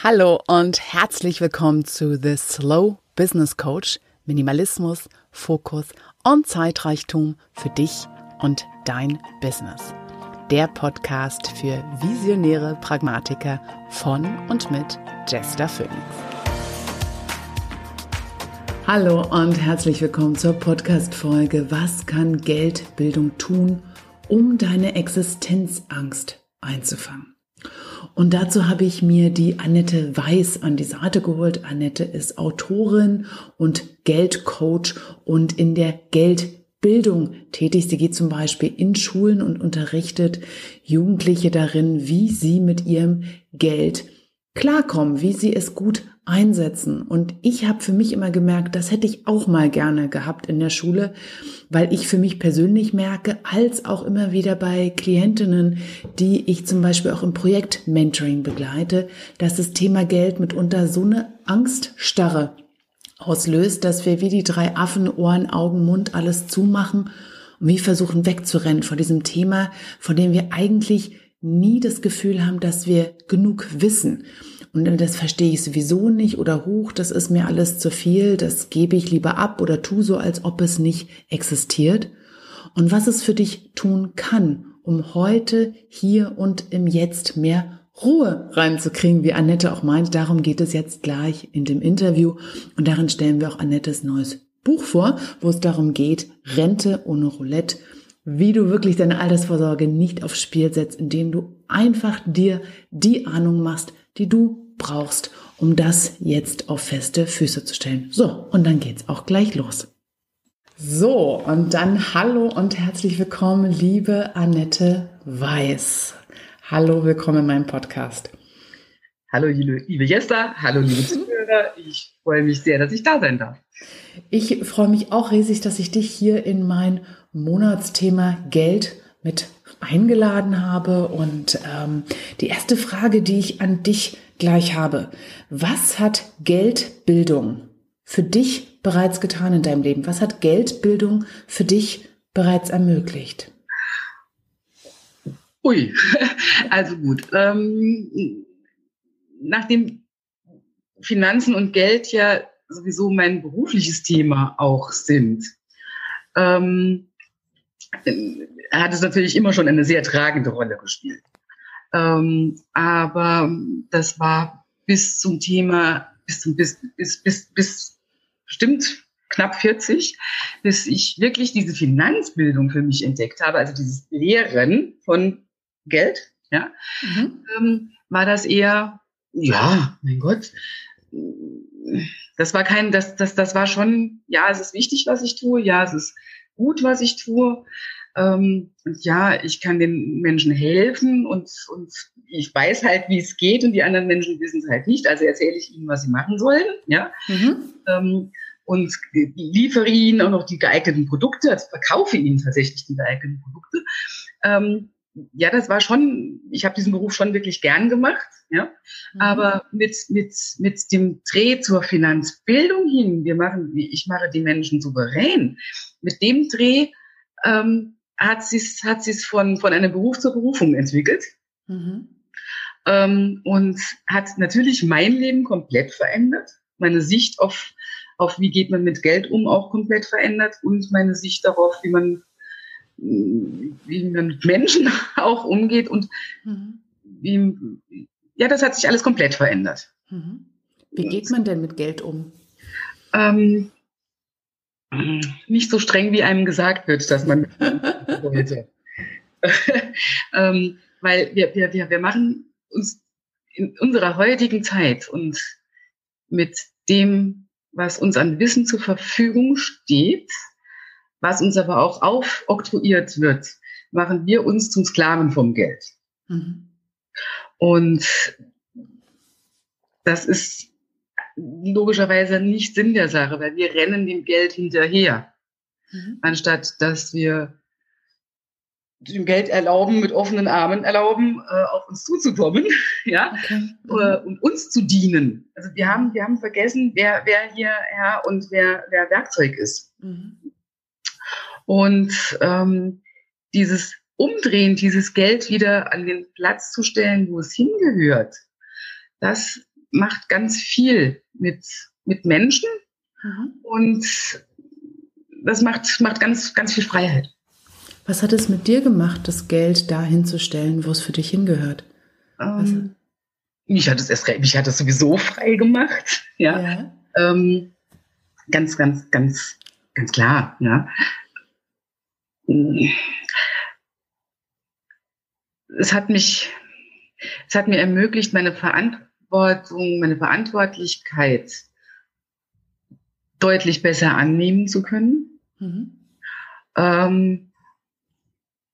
Hallo und herzlich willkommen zu The Slow Business Coach. Minimalismus, Fokus und Zeitreichtum für dich und dein Business. Der Podcast für visionäre Pragmatiker von und mit Jester Phoenix. Hallo und herzlich willkommen zur Podcast-Folge Was kann Geldbildung tun, um deine Existenzangst einzufangen? Und dazu habe ich mir die Annette Weiß an die Seite geholt. Annette ist Autorin und Geldcoach und in der Geldbildung tätig. Sie geht zum Beispiel in Schulen und unterrichtet Jugendliche darin, wie sie mit ihrem Geld klarkommen, wie sie es gut einsetzen. Und ich habe für mich immer gemerkt, das hätte ich auch mal gerne gehabt in der Schule, weil ich für mich persönlich merke, als auch immer wieder bei Klientinnen, die ich zum Beispiel auch im Projekt Mentoring begleite, dass das Thema Geld mitunter so eine Angststarre auslöst, dass wir wie die drei Affen Ohren, Augen, Mund alles zumachen und wie versuchen wegzurennen vor diesem Thema, von dem wir eigentlich nie das Gefühl haben, dass wir genug wissen. Und das verstehe ich sowieso nicht oder hoch, das ist mir alles zu viel, das gebe ich lieber ab oder tu so, als ob es nicht existiert. Und was es für dich tun kann, um heute, hier und im Jetzt mehr Ruhe reinzukriegen, wie Annette auch meint. Darum geht es jetzt gleich in dem Interview. Und darin stellen wir auch Annettes neues Buch vor, wo es darum geht, Rente ohne Roulette, wie du wirklich deine Altersvorsorge nicht aufs Spiel setzt, indem du einfach dir die Ahnung machst, die du brauchst, um das jetzt auf feste Füße zu stellen. So, und dann geht's auch gleich los. So, und dann hallo und herzlich willkommen, liebe Annette Weiß. Hallo, willkommen in meinem Podcast. Hallo, liebe Jester, hallo, liebe Zuhörer. Ich freue mich sehr, dass ich da sein darf. Ich freue mich auch riesig, dass ich dich hier in mein Monatsthema Geld mit eingeladen habe. Und ähm, die erste Frage, die ich an dich gleich habe. Was hat Geldbildung für dich bereits getan in deinem Leben? Was hat Geldbildung für dich bereits ermöglicht? Ui, also gut. Ähm, nachdem Finanzen und Geld ja sowieso mein berufliches Thema auch sind, ähm, hat es natürlich immer schon eine sehr tragende Rolle gespielt. Ähm, aber das war bis zum Thema, bis zum, bis, bis, bis, bis bestimmt knapp 40, bis ich wirklich diese Finanzbildung für mich entdeckt habe, also dieses Lehren von Geld, ja, mhm. ähm, war das eher, ja, mein Gott, das war kein, das, das, das war schon, ja, es ist wichtig, was ich tue, ja, es ist gut, was ich tue, ähm, ja, ich kann den Menschen helfen und, und ich weiß halt, wie es geht und die anderen Menschen wissen es halt nicht. Also erzähle ich ihnen, was sie machen sollen. Ja. Mhm. Ähm, und liefere ihnen auch noch die geeigneten Produkte, also verkaufe ihnen tatsächlich die geeigneten Produkte. Ähm, ja, das war schon, ich habe diesen Beruf schon wirklich gern gemacht, ja. Mhm. Aber mit, mit, mit dem Dreh zur Finanzbildung hin, wir machen, ich mache die Menschen souverän, mit dem Dreh ähm, hat sie es hat sie's von, von einem Beruf zur Berufung entwickelt. Mhm. Ähm, und hat natürlich mein Leben komplett verändert. Meine Sicht auf, auf wie geht man mit Geld um auch komplett verändert und meine Sicht darauf, wie man, wie man mit Menschen auch umgeht und mhm. wie, ja, das hat sich alles komplett verändert. Mhm. Wie geht man denn mit Geld um? Ähm, nicht so streng, wie einem gesagt wird, dass man sollte. ähm, weil wir, wir, wir, wir machen uns in unserer heutigen Zeit und mit dem, was uns an Wissen zur Verfügung steht, was uns aber auch aufoktroyiert wird, machen wir uns zum Sklaven vom Geld. Mhm. Und das ist logischerweise nicht Sinn der Sache, weil wir rennen dem Geld hinterher, mhm. anstatt dass wir dem Geld erlauben, mit offenen Armen erlauben, äh, auf uns zuzukommen, ja, okay. mhm. und uns zu dienen. Also wir haben, wir haben vergessen, wer, wer hier Herr und wer, wer Werkzeug ist. Mhm. Und ähm, dieses Umdrehen, dieses Geld wieder an den Platz zu stellen, wo es hingehört, das macht ganz viel mit, mit Menschen mhm. und das macht, macht ganz, ganz viel Freiheit. Was hat es mit dir gemacht, das Geld da hinzustellen, wo es für dich hingehört? Ähm, mich hat es erst, mich hat es sowieso frei gemacht. Ja. ja. Ähm, ganz, ganz, ganz, ganz klar. Ja. Es hat mich, es hat mir ermöglicht, meine Verantwortung, meine Verantwortlichkeit deutlich besser annehmen zu können. Mhm. Ähm,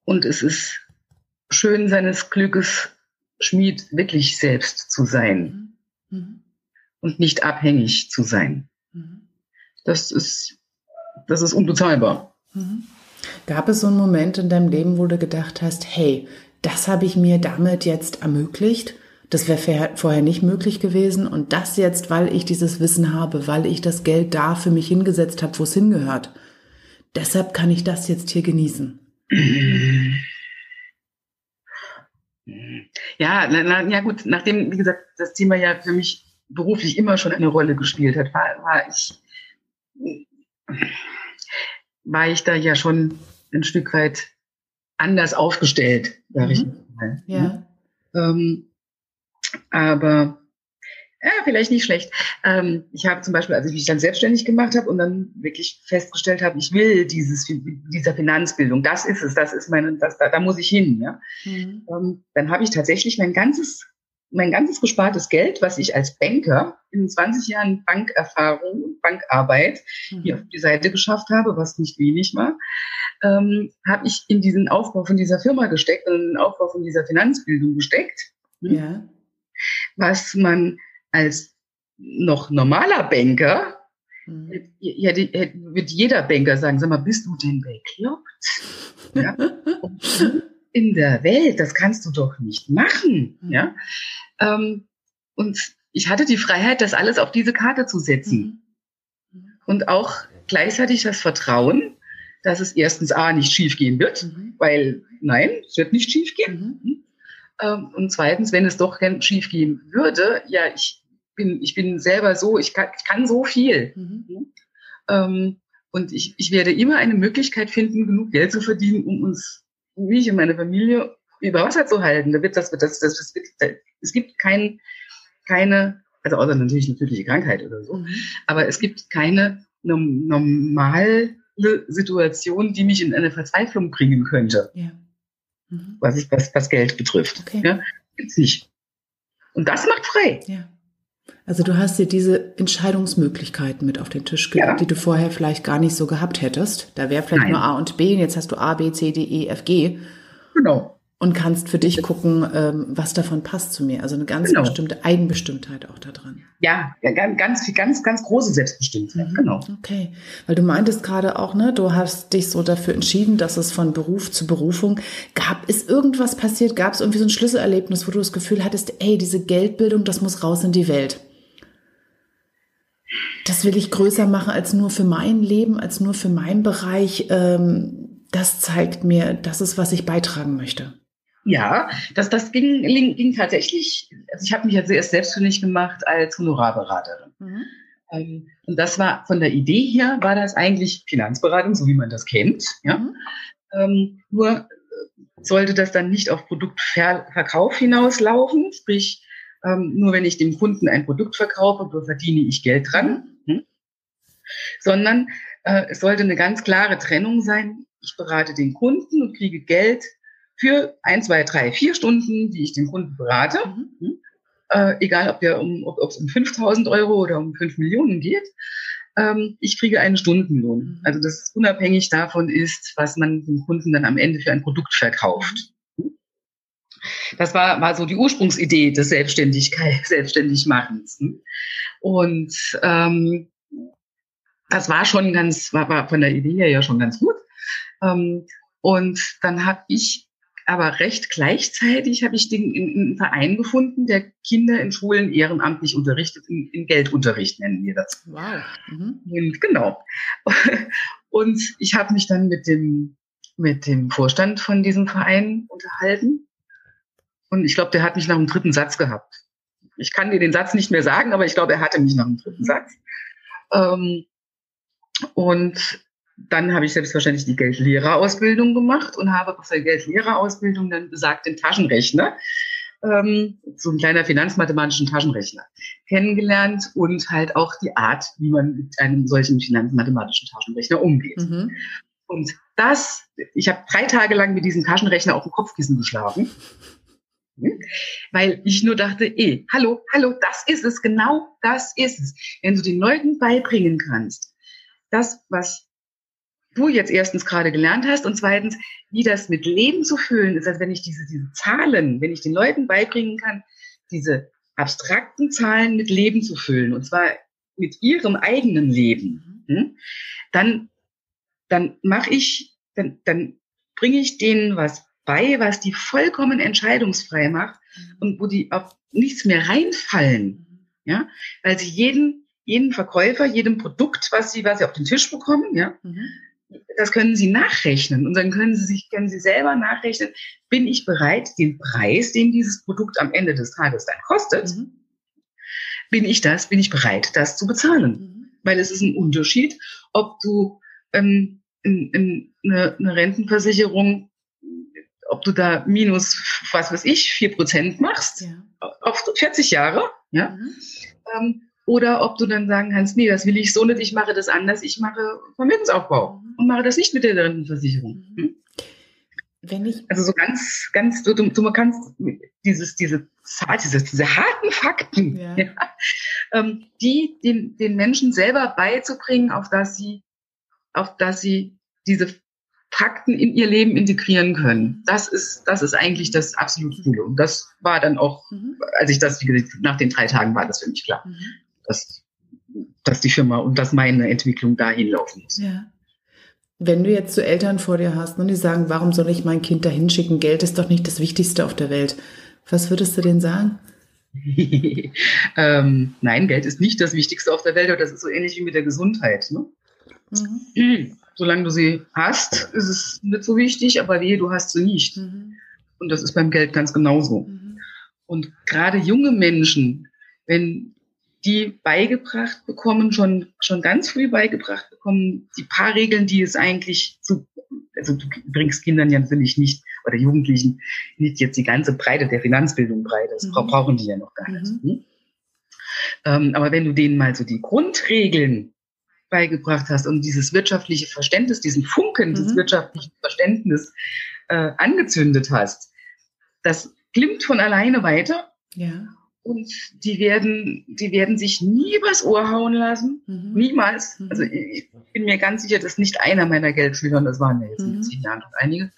und es ist schön, seines Glückes Schmied wirklich selbst zu sein mhm. mhm. und nicht abhängig zu sein. Mhm. Das ist, das ist unbezahlbar. Gab es so einen Moment in deinem Leben, wo du gedacht hast, hey, das habe ich mir damit jetzt ermöglicht? Das wäre vorher nicht möglich gewesen. Und das jetzt, weil ich dieses Wissen habe, weil ich das Geld da für mich hingesetzt habe, wo es hingehört. Deshalb kann ich das jetzt hier genießen. Ja, na, na, ja gut, nachdem, wie gesagt, das Thema ja für mich beruflich immer schon eine Rolle gespielt hat, war, war ich war ich da ja schon ein Stück weit anders aufgestellt, sage mhm. ich mal. Ja. Ne? Ähm, aber ja, vielleicht nicht schlecht. Ähm, ich habe zum Beispiel, als ich mich dann selbstständig gemacht habe und dann wirklich festgestellt habe, ich will dieses dieser Finanzbildung, das ist es, das ist meine, das, da, da muss ich hin. Ja? Mhm. Ähm, dann habe ich tatsächlich mein ganzes mein ganzes gespartes Geld, was ich als Banker in 20 Jahren Bankerfahrung und Bankarbeit mhm. hier auf die Seite geschafft habe, was nicht wenig war, ähm, habe ich in diesen Aufbau von dieser Firma gesteckt und in den Aufbau von dieser Finanzbildung gesteckt. Ja. Was man als noch normaler Banker, mhm. ja, die, wird jeder Banker sagen, sag mal, bist du denn bekloppt? Ja? in der Welt, das kannst du doch nicht machen. Mhm. Ja? Ähm, und ich hatte die Freiheit, das alles auf diese Karte zu setzen. Mhm. Und auch gleichzeitig das Vertrauen, dass es erstens A nicht schiefgehen wird, mhm. weil nein, es wird nicht schiefgehen. Mhm. Ähm, und zweitens, wenn es doch schiefgehen würde, ja, ich bin, ich bin selber so, ich kann, ich kann so viel. Mhm. Ähm, und ich, ich werde immer eine Möglichkeit finden, genug Geld zu verdienen, um uns mich und meine Familie über Wasser zu halten. Da wird das, das, das, das wird, es gibt kein, keine, also außer natürlich eine tödliche Krankheit oder so, mhm. aber es gibt keine normale Situation, die mich in eine Verzweiflung bringen könnte. Ja. Mhm. Was, ich, was, was Geld betrifft. Okay. Ja, gibt's nicht. Und das macht frei. Ja. Also du hast dir diese Entscheidungsmöglichkeiten mit auf den Tisch gelegt, ja. die du vorher vielleicht gar nicht so gehabt hättest. Da wäre vielleicht Nein. nur A und B und jetzt hast du A, B, C, D, E, F, G. Genau. Und kannst für dich gucken, ähm, was davon passt zu mir. Also eine ganz genau. bestimmte Eigenbestimmtheit auch da dran. Ja, ganz, ganz, ganz, ganz große Selbstbestimmtheit. Mhm. Genau. Okay. Weil du meintest gerade auch, ne, du hast dich so dafür entschieden, dass es von Beruf zu Berufung gab. Ist irgendwas passiert? Gab es irgendwie so ein Schlüsselerlebnis, wo du das Gefühl hattest, ey, diese Geldbildung, das muss raus in die Welt? Das will ich größer machen als nur für mein Leben, als nur für meinen Bereich. Ähm, das zeigt mir, das ist, was ich beitragen möchte. Ja, das, das ging, ging, ging tatsächlich, also ich habe mich ja zuerst selbstständig gemacht als Honorarberaterin. Mhm. Ähm, und das war von der Idee her, war das eigentlich Finanzberatung, so wie man das kennt. Ja? Mhm. Ähm, nur äh, sollte das dann nicht auf Produktverkauf hinauslaufen, sprich, ähm, nur wenn ich dem Kunden ein Produkt verkaufe, verdiene ich Geld dran, mhm. hm? sondern äh, es sollte eine ganz klare Trennung sein. Ich berate den Kunden und kriege Geld für ein, zwei, drei, vier Stunden, die ich den Kunden berate. Mhm. Hm? Äh, egal, ob der um, ob es um 5000 Euro oder um 5 Millionen geht. Ähm, ich kriege einen Stundenlohn. Mhm. Also das unabhängig davon ist, was man dem Kunden dann am Ende für ein Produkt verkauft. Mhm. Hm? Das war, war so die Ursprungsidee des Selbstständigkeit, Selbstständigmachens. Und ähm, das war schon ganz, war, war von der Idee her ja schon ganz gut. Ähm, und dann habe ich aber recht gleichzeitig habe ich den in, in einen Verein gefunden, der Kinder in Schulen ehrenamtlich unterrichtet, in, in Geldunterricht nennen wir das. Wow. Mhm. Und genau. Und ich habe mich dann mit dem, mit dem Vorstand von diesem Verein unterhalten. Und ich glaube, der hat mich nach dem dritten Satz gehabt. ich kann dir den Satz nicht mehr sagen, aber ich glaube, er hatte mich nach dem dritten Satz. Ähm, und dann habe ich selbstverständlich die Geldlehrerausbildung gemacht und habe auf der Geldlehrerausbildung dann besagten Taschenrechner, ähm, so ein kleiner finanzmathematischen Taschenrechner, kennengelernt und halt auch die Art, wie man mit einem solchen finanzmathematischen Taschenrechner umgeht. Mhm. Und das, ich habe drei Tage lang mit diesem Taschenrechner auf dem Kopfkissen geschlafen. Hm? Weil ich nur dachte, eh, hallo, hallo, das ist es, genau das ist es. Wenn du den Leuten beibringen kannst, das, was du jetzt erstens gerade gelernt hast und zweitens, wie das mit Leben zu füllen ist, also wenn ich diese, diese Zahlen, wenn ich den Leuten beibringen kann, diese abstrakten Zahlen mit Leben zu füllen, und zwar mit ihrem eigenen Leben, hm, dann, dann mache ich, dann, dann bringe ich denen was bei, was die vollkommen entscheidungsfrei macht mhm. und wo die auf nichts mehr reinfallen, mhm. ja, weil sie jeden, jeden Verkäufer, jedem Produkt, was sie, was sie auf den Tisch bekommen, ja, mhm. Das können sie nachrechnen und dann können sie sich, können sie selber nachrechnen, bin ich bereit, den Preis, den dieses Produkt am Ende des Tages dann kostet, mhm. bin ich das, bin ich bereit, das zu bezahlen, mhm. weil es ist ein Unterschied, ob du ähm, in, in eine, eine Rentenversicherung ob du da minus, was weiß ich, vier Prozent machst, ja. auf 40 Jahre, ja, mhm. ähm, oder ob du dann sagen kannst, nee, das will ich so nicht, ich mache das anders, ich mache Vermögensaufbau. Und mache das nicht mit der Rentenversicherung. Mhm. Hm? Wenn ich also so ganz, ganz, du, du, du kannst dieses, diese diese, diese harten Fakten, ja. Ja, ähm, die den, den Menschen selber beizubringen, auf dass sie, auf dass sie diese Fakten in ihr Leben integrieren können. Das ist, das ist eigentlich das absolut Coole. Und das war dann auch, mhm. als ich das, wie gesagt, nach den drei Tagen war das für mich klar, mhm. dass, dass die Firma und dass meine Entwicklung dahin laufen muss. Ja. Wenn du jetzt so Eltern vor dir hast und die sagen, warum soll ich mein Kind dahin schicken? Geld ist doch nicht das Wichtigste auf der Welt. Was würdest du denen sagen? ähm, nein, Geld ist nicht das Wichtigste auf der Welt, aber das ist so ähnlich wie mit der Gesundheit. Ne? Mhm solange du sie hast, ist es nicht so wichtig, aber wehe, du hast sie nicht. Mhm. Und das ist beim Geld ganz genauso. Mhm. Und gerade junge Menschen, wenn die beigebracht bekommen, schon, schon ganz früh beigebracht bekommen, die paar Regeln, die es eigentlich zu, also du bringst Kindern ja natürlich nicht, oder Jugendlichen, nicht jetzt die ganze Breite der Finanzbildung breit, das mhm. brauchen die ja noch gar nicht. Mhm. Hm? Ähm, aber wenn du denen mal so die Grundregeln beigebracht hast und dieses wirtschaftliche Verständnis, diesen Funken mhm. des wirtschaftlichen Verständnisses äh, angezündet hast, das klimmt von alleine weiter. Ja. Und die werden, die werden sich nie übers Ohr hauen lassen. Mhm. Niemals. Mhm. Also ich bin mir ganz sicher, dass nicht einer meiner Geldschüler, und das waren ja jetzt in mhm. zehn Jahren noch einige,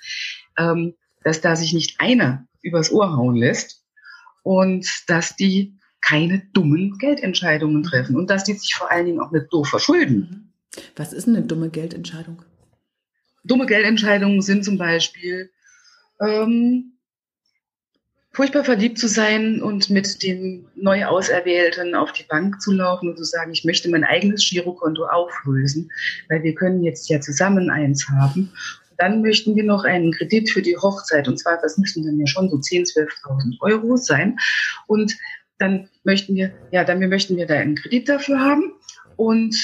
ähm, dass da sich nicht einer übers Ohr hauen lässt und dass die keine dummen Geldentscheidungen treffen und dass die sich vor allen Dingen auch nicht doof verschulden. Mhm. Was ist eine dumme Geldentscheidung? Dumme Geldentscheidungen sind zum Beispiel ähm, furchtbar verliebt zu sein und mit dem neu Auserwählten auf die Bank zu laufen und zu sagen, ich möchte mein eigenes Girokonto auflösen, weil wir können jetzt ja zusammen eins haben. Dann möchten wir noch einen Kredit für die Hochzeit und zwar, das müssen dann ja schon so 10.000, 12.000 Euro sein. Und dann möchten wir, ja, dann möchten wir da einen Kredit dafür haben und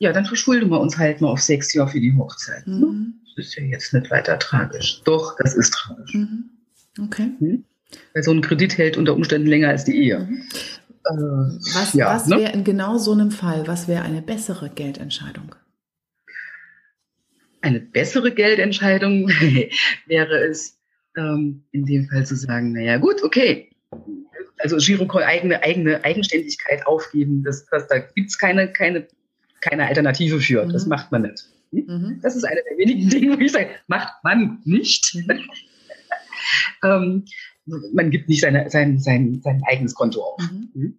ja, dann verschulden wir uns halt mal auf sechs Jahre für die Hochzeit. Ne? Mhm. Das ist ja jetzt nicht weiter tragisch. Doch, das ist tragisch. Mhm. Okay. Mhm. Weil so ein Kredit hält unter Umständen länger als die Ehe. Mhm. Äh, was ja, was ne? wäre in genau so einem Fall, was wäre eine bessere Geldentscheidung? Eine bessere Geldentscheidung wäre es, ähm, in dem Fall zu sagen, naja gut, okay, also Girokonto eigene, eigene Eigenständigkeit aufgeben, das, das, da gibt's keine, keine, keine Alternative für. Mhm. Das macht man nicht. Hm? Mhm. Das ist eine der wenigen Dinge, wo ich sage, macht man nicht. Mhm. ähm, man gibt nicht seine, sein, sein, sein eigenes Konto auf. Mhm. Hm?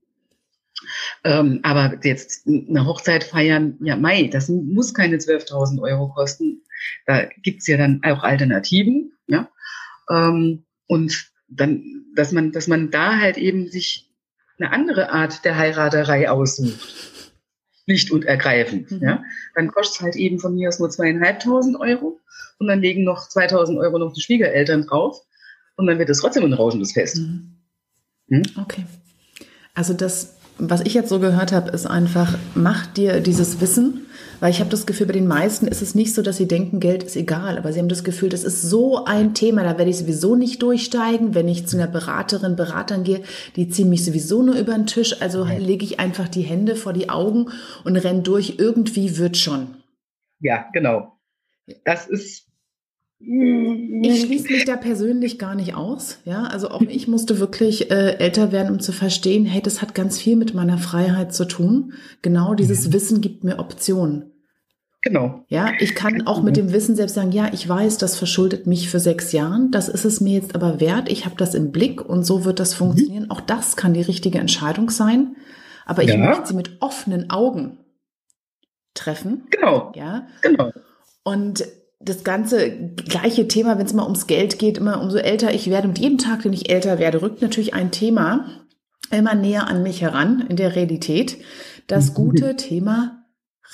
Ähm, aber jetzt eine Hochzeit feiern, ja, Mai, das muss keine 12.000 Euro kosten. Da gibt's ja dann auch Alternativen. Ja? Ähm, und dann, dass man, dass man da halt eben sich eine andere Art der Heiraterei aussucht. Nicht und ergreifend. Mhm. Ja? Dann kostet es halt eben von mir aus nur zweieinhalbtausend Euro und dann legen noch 2000 Euro noch die Schwiegereltern drauf und dann wird es trotzdem ein rauschendes Fest. Mhm. Hm? Okay. Also das, was ich jetzt so gehört habe, ist einfach, mach dir dieses Wissen, weil ich habe das Gefühl, bei den meisten ist es nicht so, dass sie denken, Geld ist egal, aber sie haben das Gefühl, das ist so ein Thema, da werde ich sowieso nicht durchsteigen, wenn ich zu einer Beraterin, Beratern gehe, die ziehen mich sowieso nur über den Tisch, also lege ich einfach die Hände vor die Augen und renn durch, irgendwie wird schon. Ja, genau. Das ist ich schließe mich da persönlich gar nicht aus. Ja, also auch ich musste wirklich äh, älter werden, um zu verstehen, hey, das hat ganz viel mit meiner Freiheit zu tun. Genau dieses mhm. Wissen gibt mir Optionen. Genau. Ja, ich kann auch mit dem Wissen selbst sagen, ja, ich weiß, das verschuldet mich für sechs Jahren. Das ist es mir jetzt aber wert. Ich habe das im Blick und so wird das funktionieren. Mhm. Auch das kann die richtige Entscheidung sein. Aber ich ja. möchte sie mit offenen Augen treffen. Genau. Ja. Genau. Und das ganze gleiche Thema, wenn es mal ums Geld geht, immer umso älter ich werde, mit jedem Tag, den ich älter werde, rückt natürlich ein Thema immer näher an mich heran in der Realität. Das gute Thema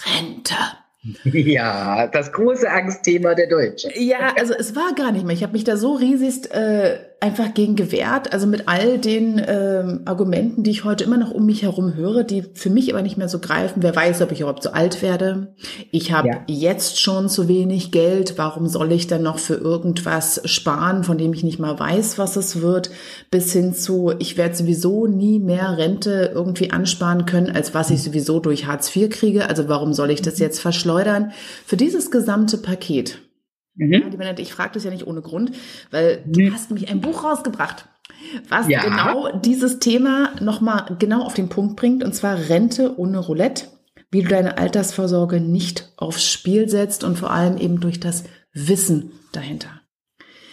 Rente. Ja, das große Angstthema der Deutschen. Ja, also es war gar nicht mehr. Ich habe mich da so riesigst äh, einfach gegen gewehrt. Also mit all den ähm, Argumenten, die ich heute immer noch um mich herum höre, die für mich aber nicht mehr so greifen. Wer weiß, ob ich überhaupt so alt werde. Ich habe ja. jetzt schon zu wenig Geld. Warum soll ich dann noch für irgendwas sparen, von dem ich nicht mal weiß, was es wird? Bis hin zu, ich werde sowieso nie mehr Rente irgendwie ansparen können, als was ich sowieso durch Hartz IV kriege. Also warum soll ich das jetzt verschleudern? schleudern für dieses gesamte Paket. Mhm. Ja, die Vanette, ich frage das ja nicht ohne Grund, weil du mhm. hast nämlich ein Buch rausgebracht, was ja. genau dieses Thema nochmal genau auf den Punkt bringt, und zwar Rente ohne Roulette, wie du deine Altersvorsorge nicht aufs Spiel setzt und vor allem eben durch das Wissen dahinter.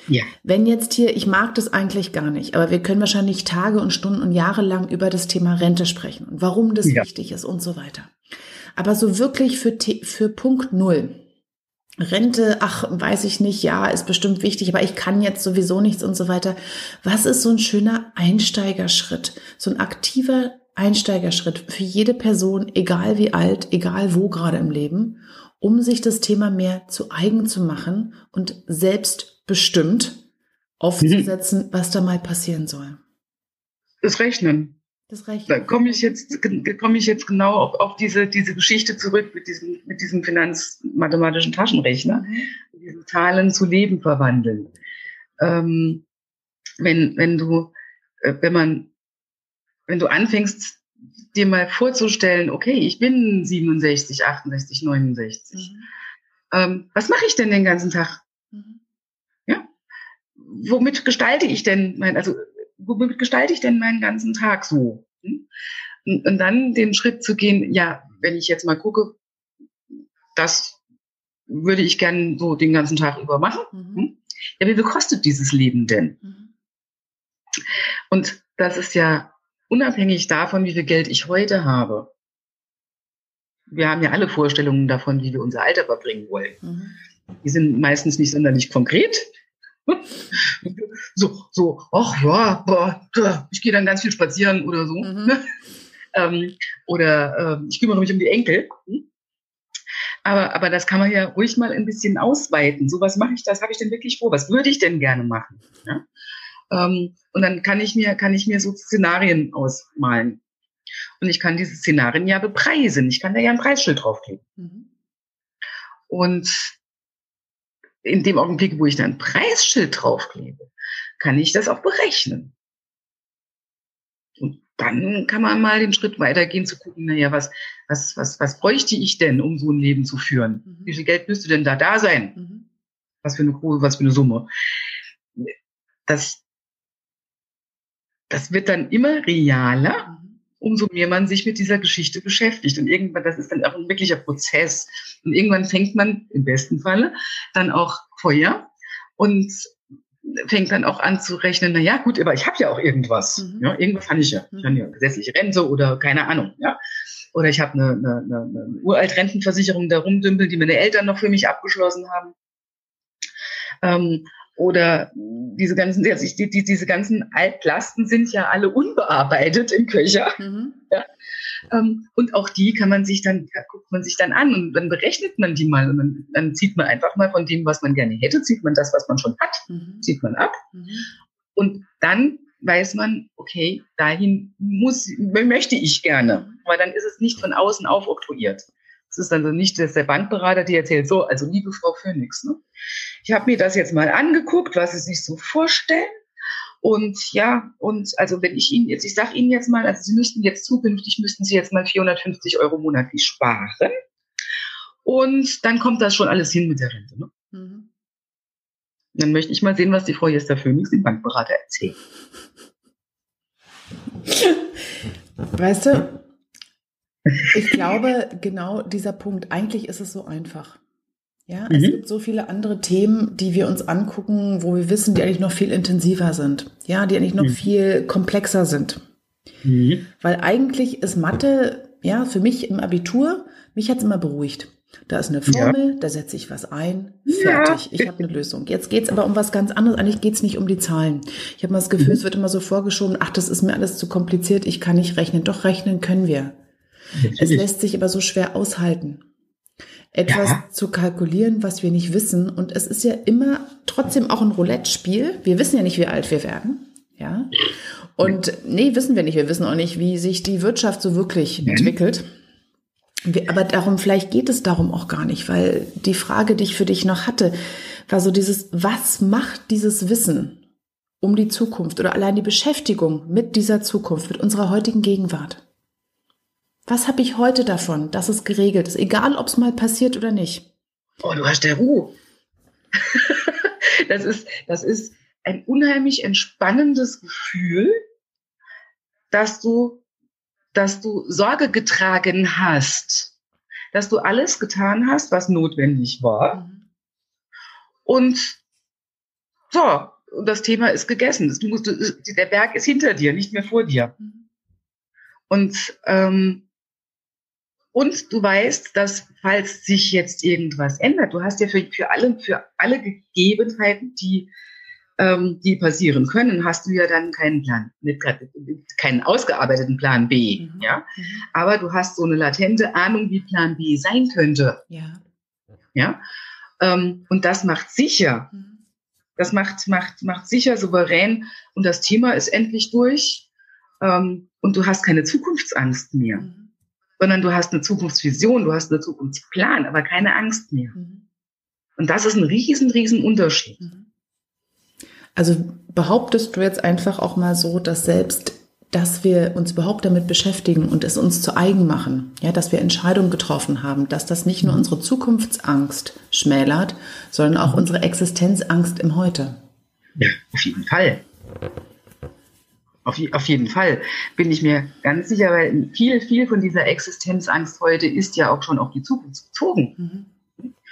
Ja. Wenn jetzt hier, ich mag das eigentlich gar nicht, aber wir können wahrscheinlich Tage und Stunden und Jahre lang über das Thema Rente sprechen und warum das ja. wichtig ist und so weiter. Aber so wirklich für, für Punkt Null. Rente, ach, weiß ich nicht, ja, ist bestimmt wichtig, aber ich kann jetzt sowieso nichts und so weiter. Was ist so ein schöner Einsteigerschritt? So ein aktiver Einsteigerschritt für jede Person, egal wie alt, egal wo gerade im Leben, um sich das Thema mehr zu eigen zu machen und selbstbestimmt aufzusetzen, was da mal passieren soll. Das Rechnen. Das reicht. Da komme ich jetzt, komme ich jetzt genau auf, auf, diese, diese Geschichte zurück mit diesem, mit diesem finanzmathematischen Taschenrechner, mhm. diese Zahlen zu Leben verwandeln. Ähm, wenn, wenn du, äh, wenn man, wenn du anfängst, dir mal vorzustellen, okay, ich bin 67, 68, 69. Mhm. Ähm, was mache ich denn den ganzen Tag? Mhm. Ja? Womit gestalte ich denn mein, also womit gestalte ich denn meinen ganzen Tag so? Hm? Und, und dann den Schritt zu gehen, ja, wenn ich jetzt mal gucke, das würde ich gern so den ganzen Tag über machen. Mhm. Hm? Ja, wie viel kostet dieses Leben denn? Mhm. Und das ist ja unabhängig davon, wie viel Geld ich heute habe. Wir haben ja alle Vorstellungen davon, wie wir unser Alter verbringen wollen. Mhm. Die sind meistens nicht sonderlich konkret. So, so, ach ja, boah, ich gehe dann ganz viel spazieren oder so. Mhm. ähm, oder ähm, ich kümmere mich um die Enkel. Hm? Aber, aber das kann man ja ruhig mal ein bisschen ausweiten. So, was mache ich, das habe ich denn wirklich vor? Was würde ich denn gerne machen? Ja? Ähm, und dann kann ich mir, kann ich mir so Szenarien ausmalen. Und ich kann diese Szenarien ja bepreisen. Ich kann da ja ein Preisschild draufkleben. Mhm. Und in dem Augenblick, wo ich da ein Preisschild draufklebe, kann ich das auch berechnen. Und dann kann man mal den Schritt weitergehen zu gucken, naja, was, was, was, was bräuchte ich denn, um so ein Leben zu führen? Mhm. Wie viel Geld müsste denn da da sein? Mhm. Was für eine große, was für eine Summe? Das, das wird dann immer realer. Mhm umso mehr man sich mit dieser Geschichte beschäftigt. Und irgendwann, das ist dann auch ein wirklicher Prozess. Und irgendwann fängt man im besten Falle dann auch Feuer und fängt dann auch an zu rechnen, na ja, gut, aber ich habe ja auch irgendwas. Mhm. Ja, irgendwas habe ich ja. Ich habe ja gesetzliche Rente oder keine Ahnung. Ja. Oder ich habe eine, eine, eine, eine uralt Rentenversicherung da rumdümpeln, die meine Eltern noch für mich abgeschlossen haben. Ähm, oder diese ganzen, die, die, diese ganzen Altlasten sind ja alle unbearbeitet im Köcher. Mhm. Ja. Ähm, und auch die kann man sich dann, guckt man sich dann an und dann berechnet man die mal und dann, dann zieht man einfach mal von dem, was man gerne hätte, zieht man das, was man schon hat, mhm. zieht man ab. Mhm. Und dann weiß man, okay, dahin muss, möchte ich gerne. Weil dann ist es nicht von außen aufoktroyiert. Es ist dann nicht dass der Bankberater, der erzählt, so, also liebe Frau Phoenix, ne? ich habe mir das jetzt mal angeguckt, was Sie sich so vorstellen. Und ja, und also wenn ich Ihnen jetzt, ich sage Ihnen jetzt mal, also Sie müssten jetzt zukünftig, müssten Sie jetzt mal 450 Euro monatlich sparen. Und dann kommt das schon alles hin mit der Rente. Ne? Mhm. Dann möchte ich mal sehen, was die Frau Jester Phoenix, dem Bankberater, erzählt. Weißt du, ich glaube, genau dieser Punkt, eigentlich ist es so einfach. Ja, mhm. es gibt so viele andere Themen, die wir uns angucken, wo wir wissen, die eigentlich noch viel intensiver sind. Ja, die eigentlich noch mhm. viel komplexer sind. Mhm. Weil eigentlich ist Mathe, ja, für mich im Abitur, mich hat es immer beruhigt. Da ist eine Formel, ja. da setze ich was ein, fertig. Ja. Ich habe eine Lösung. Jetzt geht es aber um was ganz anderes. Eigentlich geht es nicht um die Zahlen. Ich habe mal das Gefühl, mhm. es wird immer so vorgeschoben, ach, das ist mir alles zu kompliziert, ich kann nicht rechnen. Doch rechnen können wir. Natürlich. Es lässt sich aber so schwer aushalten. Etwas ja. zu kalkulieren, was wir nicht wissen. Und es ist ja immer trotzdem auch ein Roulette-Spiel. Wir wissen ja nicht, wie alt wir werden. Ja. Und nee, wissen wir nicht. Wir wissen auch nicht, wie sich die Wirtschaft so wirklich mhm. entwickelt. Aber darum, vielleicht geht es darum auch gar nicht, weil die Frage, die ich für dich noch hatte, war so dieses, was macht dieses Wissen um die Zukunft oder allein die Beschäftigung mit dieser Zukunft, mit unserer heutigen Gegenwart? Was habe ich heute davon, dass es geregelt ist, egal ob es mal passiert oder nicht? Oh, du hast der Ruhe. das ist, das ist ein unheimlich entspannendes Gefühl, dass du dass du Sorge getragen hast, dass du alles getan hast, was notwendig war. Mhm. Und so, das Thema ist gegessen. Du musst, der Berg ist hinter dir, nicht mehr vor dir. Mhm. Und, ähm, und du weißt, dass falls sich jetzt irgendwas ändert, du hast ja für, für alle, für alle Gegebenheiten, die ähm, die passieren können, hast du ja dann keinen Plan, keinen ausgearbeiteten Plan B. Mhm. Ja? Mhm. Aber du hast so eine latente Ahnung, wie Plan B sein könnte. Ja. Ja. Ähm, und das macht sicher. Mhm. Das macht, macht, macht sicher, souverän. Und das Thema ist endlich durch. Ähm, und du hast keine Zukunftsangst mehr. Mhm. Sondern du hast eine Zukunftsvision, du hast einen Zukunftsplan, aber keine Angst mehr. Mhm. Und das ist ein riesen, riesen Unterschied. Mhm. Also behauptest du jetzt einfach auch mal so, dass selbst, dass wir uns überhaupt damit beschäftigen und es uns zu eigen machen, ja, dass wir Entscheidungen getroffen haben, dass das nicht nur mhm. unsere Zukunftsangst schmälert, sondern auch mhm. unsere Existenzangst im Heute. Ja, auf jeden Fall. Auf, auf, jeden Fall bin ich mir ganz sicher, weil viel, viel von dieser Existenzangst heute ist ja auch schon auf die Zukunft bezogen. Mhm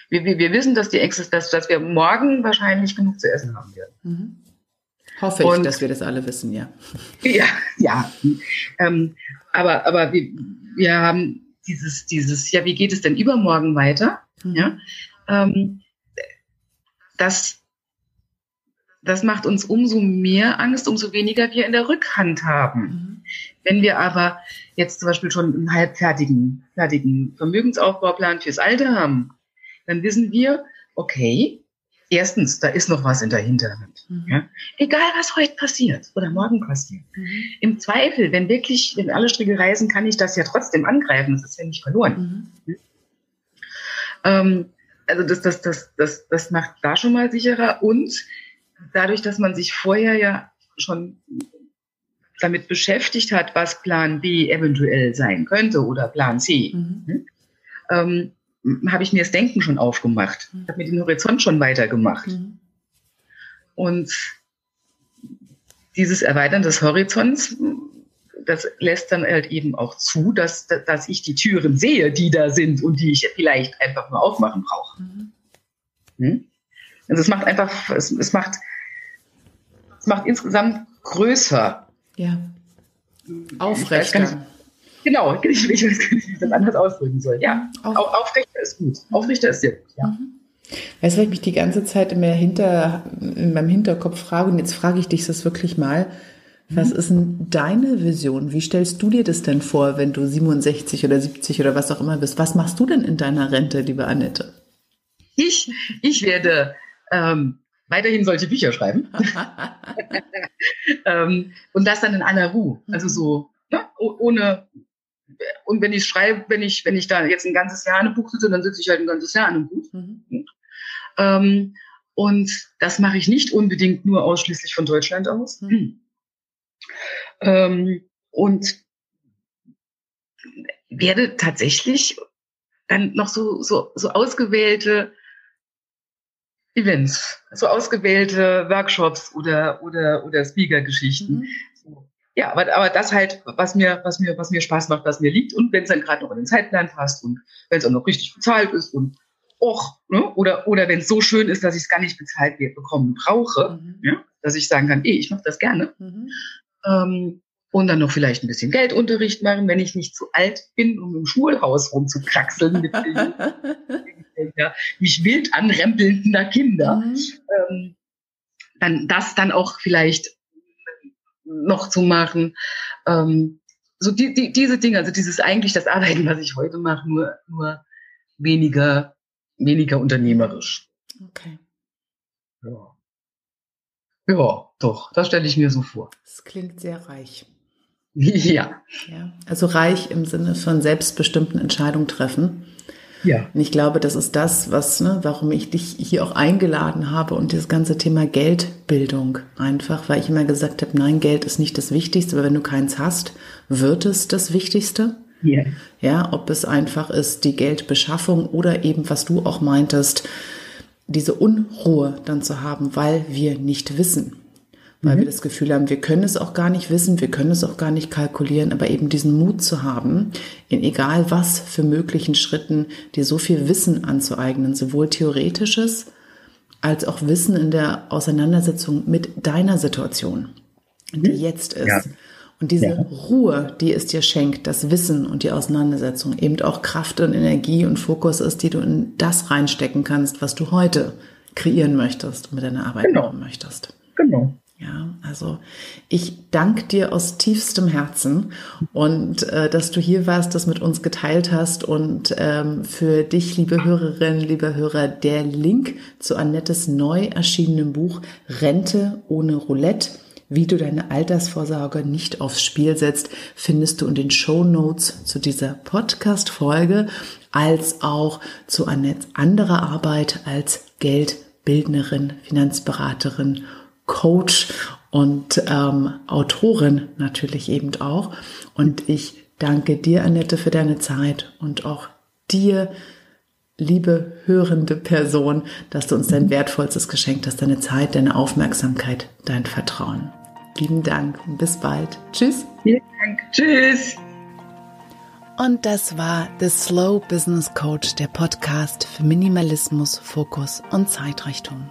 wir, wir, wir wissen, dass, die Exist dass, dass wir morgen wahrscheinlich genug zu essen haben werden. Mhm. Hoffe ich, Und, dass wir das alle wissen, ja. Ja, ja. Ähm, aber aber wir, wir haben dieses, dieses, ja, wie geht es denn übermorgen weiter? Mhm. Ja, ähm, das, das macht uns umso mehr Angst, umso weniger wir in der Rückhand haben. Mhm. Wenn wir aber jetzt zum Beispiel schon einen halbfertigen fertigen Vermögensaufbauplan fürs Alter haben, dann wissen wir, okay, erstens, da ist noch was in der Hinterhand. Mhm. Ja? Egal, was heute passiert oder morgen passiert. Mhm. Im Zweifel, wenn wirklich, wenn alle Stricke reisen, kann ich das ja trotzdem angreifen. Das ist ja nicht verloren. Mhm. Ähm, also das, das, das, das, das macht da schon mal sicherer und dadurch, dass man sich vorher ja schon damit beschäftigt hat, was Plan B eventuell sein könnte oder Plan C, mhm. Hm, ähm, habe ich mir das Denken schon aufgemacht, mhm. habe mir den Horizont schon weitergemacht. Mhm. Und dieses Erweitern des Horizonts, das lässt dann halt eben auch zu, dass, dass ich die Türen sehe, die da sind und die ich vielleicht einfach nur aufmachen brauche. Mhm. Hm? Also es macht einfach, es, es macht, es macht insgesamt größer. Ja. Aufrechter. Genau, ich, ich weiß gar nicht, wie ich das anders ausdrücken soll. Ja, Auf, Aufrichter ist gut. Aufrichter ist sehr gut, ja. Mhm. Weißt du, was ich mich die ganze Zeit in, Hinter, in meinem Hinterkopf frage, und jetzt frage ich dich das wirklich mal, was mhm. ist denn deine Vision? Wie stellst du dir das denn vor, wenn du 67 oder 70 oder was auch immer bist? Was machst du denn in deiner Rente, liebe Annette? Ich, ich werde ähm, weiterhin solche Bücher schreiben. ähm, und das dann in aller Ruhe. Also mhm. so, ne? ohne, und wenn ich schreibe, wenn ich, wenn ich da jetzt ein ganzes Jahr an einem Buch sitze, dann sitze ich halt ein ganzes Jahr an einem Buch. Mhm. Ähm, und das mache ich nicht unbedingt nur ausschließlich von Deutschland aus. Mhm. Ähm, und werde tatsächlich dann noch so, so, so ausgewählte Events, so ausgewählte Workshops oder, oder, oder Speaker-Geschichten. Mhm. Ja, aber, aber das halt, was mir, was mir, was mir Spaß macht, was mir liegt und wenn es dann gerade noch in den Zeitplan passt und wenn es auch noch richtig bezahlt ist und och, ne? oder, oder wenn es so schön ist, dass ich es gar nicht bezahlt bekommen brauche, mhm. ja? dass ich sagen kann, eh, ich mache das gerne. Mhm. Ähm, und dann noch vielleicht ein bisschen Geldunterricht machen, wenn ich nicht zu alt bin, um im Schulhaus rumzukraxeln mit ja, mich wild anrempelnder Kinder. Mhm. Ähm, dann das dann auch vielleicht noch zu machen. Ähm, so die, die, diese Dinge, also dieses eigentlich das Arbeiten, was ich heute mache, nur, nur weniger, weniger unternehmerisch. Okay. Ja. Ja, doch, das stelle ich mir so vor. Das klingt sehr reich. Ja. ja. Also reich im Sinne von selbstbestimmten Entscheidungen treffen. Ja. Und ich glaube, das ist das, was, ne, warum ich dich hier auch eingeladen habe und das ganze Thema Geldbildung einfach, weil ich immer gesagt habe, nein, Geld ist nicht das Wichtigste, aber wenn du keins hast, wird es das Wichtigste. Ja. Ja, ob es einfach ist, die Geldbeschaffung oder eben, was du auch meintest, diese Unruhe dann zu haben, weil wir nicht wissen weil mhm. wir das Gefühl haben, wir können es auch gar nicht wissen, wir können es auch gar nicht kalkulieren, aber eben diesen Mut zu haben, in egal was für möglichen Schritten dir so viel Wissen anzueignen, sowohl theoretisches als auch Wissen in der Auseinandersetzung mit deiner Situation, die mhm. jetzt ist. Ja. Und diese ja. Ruhe, die es dir schenkt, das Wissen und die Auseinandersetzung, eben auch Kraft und Energie und Fokus ist, die du in das reinstecken kannst, was du heute kreieren möchtest und mit deiner Arbeit genau. machen möchtest. Genau. Ja, also ich danke dir aus tiefstem Herzen und äh, dass du hier warst, das mit uns geteilt hast und ähm, für dich, liebe Hörerinnen, liebe Hörer, der Link zu Annettes neu erschienenem Buch Rente ohne Roulette, wie du deine Altersvorsorge nicht aufs Spiel setzt, findest du in den Show Notes zu dieser Podcast-Folge, als auch zu Annettes anderer Arbeit als Geldbildnerin, Finanzberaterin Coach und ähm, Autorin natürlich eben auch. Und ich danke dir, Annette, für deine Zeit und auch dir, liebe hörende Person, dass du uns dein wertvollstes Geschenk hast, deine Zeit, deine Aufmerksamkeit, dein Vertrauen. Lieben Dank und bis bald. Tschüss. Vielen Dank. Tschüss. Und das war The Slow Business Coach, der Podcast für Minimalismus, Fokus und Zeitrichtung.